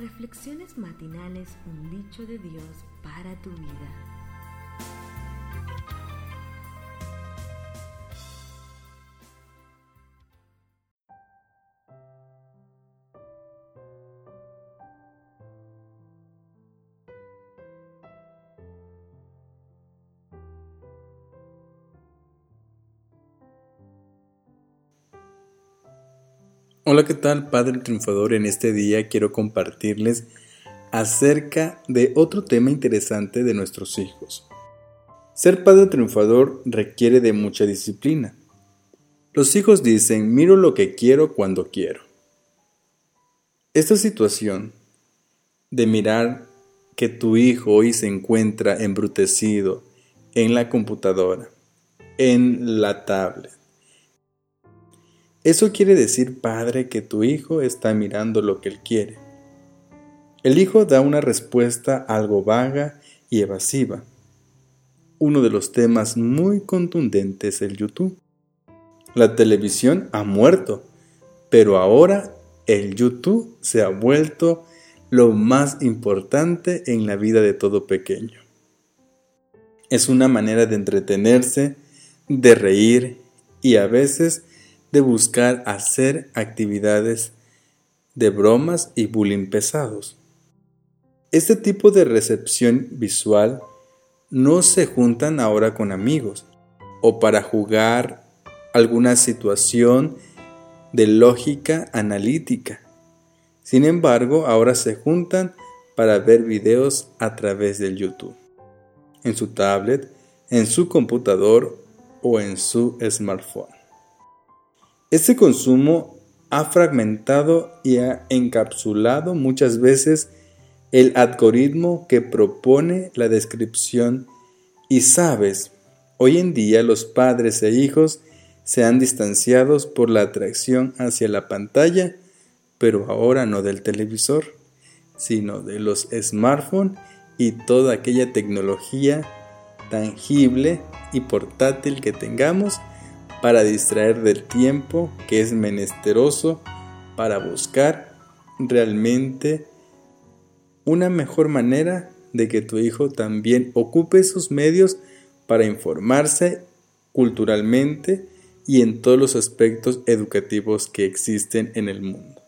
Reflexiones matinales, un dicho de Dios para tu vida. Hola, ¿qué tal Padre Triunfador? En este día quiero compartirles acerca de otro tema interesante de nuestros hijos. Ser Padre Triunfador requiere de mucha disciplina. Los hijos dicen, miro lo que quiero cuando quiero. Esta situación de mirar que tu hijo hoy se encuentra embrutecido en la computadora, en la tablet, eso quiere decir, padre, que tu hijo está mirando lo que él quiere. El hijo da una respuesta algo vaga y evasiva. Uno de los temas muy contundentes es el YouTube. La televisión ha muerto, pero ahora el YouTube se ha vuelto lo más importante en la vida de todo pequeño. Es una manera de entretenerse, de reír y a veces de buscar hacer actividades de bromas y bullying pesados. Este tipo de recepción visual no se juntan ahora con amigos o para jugar alguna situación de lógica analítica. Sin embargo, ahora se juntan para ver videos a través del YouTube, en su tablet, en su computador o en su smartphone. Este consumo ha fragmentado y ha encapsulado muchas veces el algoritmo que propone la descripción. Y sabes, hoy en día los padres e hijos se han distanciado por la atracción hacia la pantalla, pero ahora no del televisor, sino de los smartphones y toda aquella tecnología tangible y portátil que tengamos para distraer del tiempo que es menesteroso para buscar realmente una mejor manera de que tu hijo también ocupe sus medios para informarse culturalmente y en todos los aspectos educativos que existen en el mundo.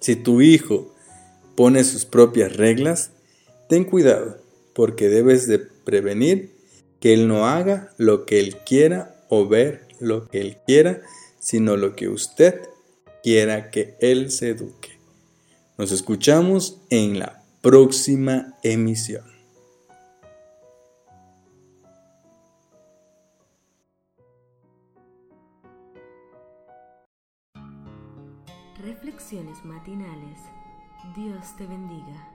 Si tu hijo pone sus propias reglas, ten cuidado porque debes de prevenir que él no haga lo que él quiera o ver lo que Él quiera, sino lo que usted quiera que Él se eduque. Nos escuchamos en la próxima emisión. Reflexiones matinales. Dios te bendiga.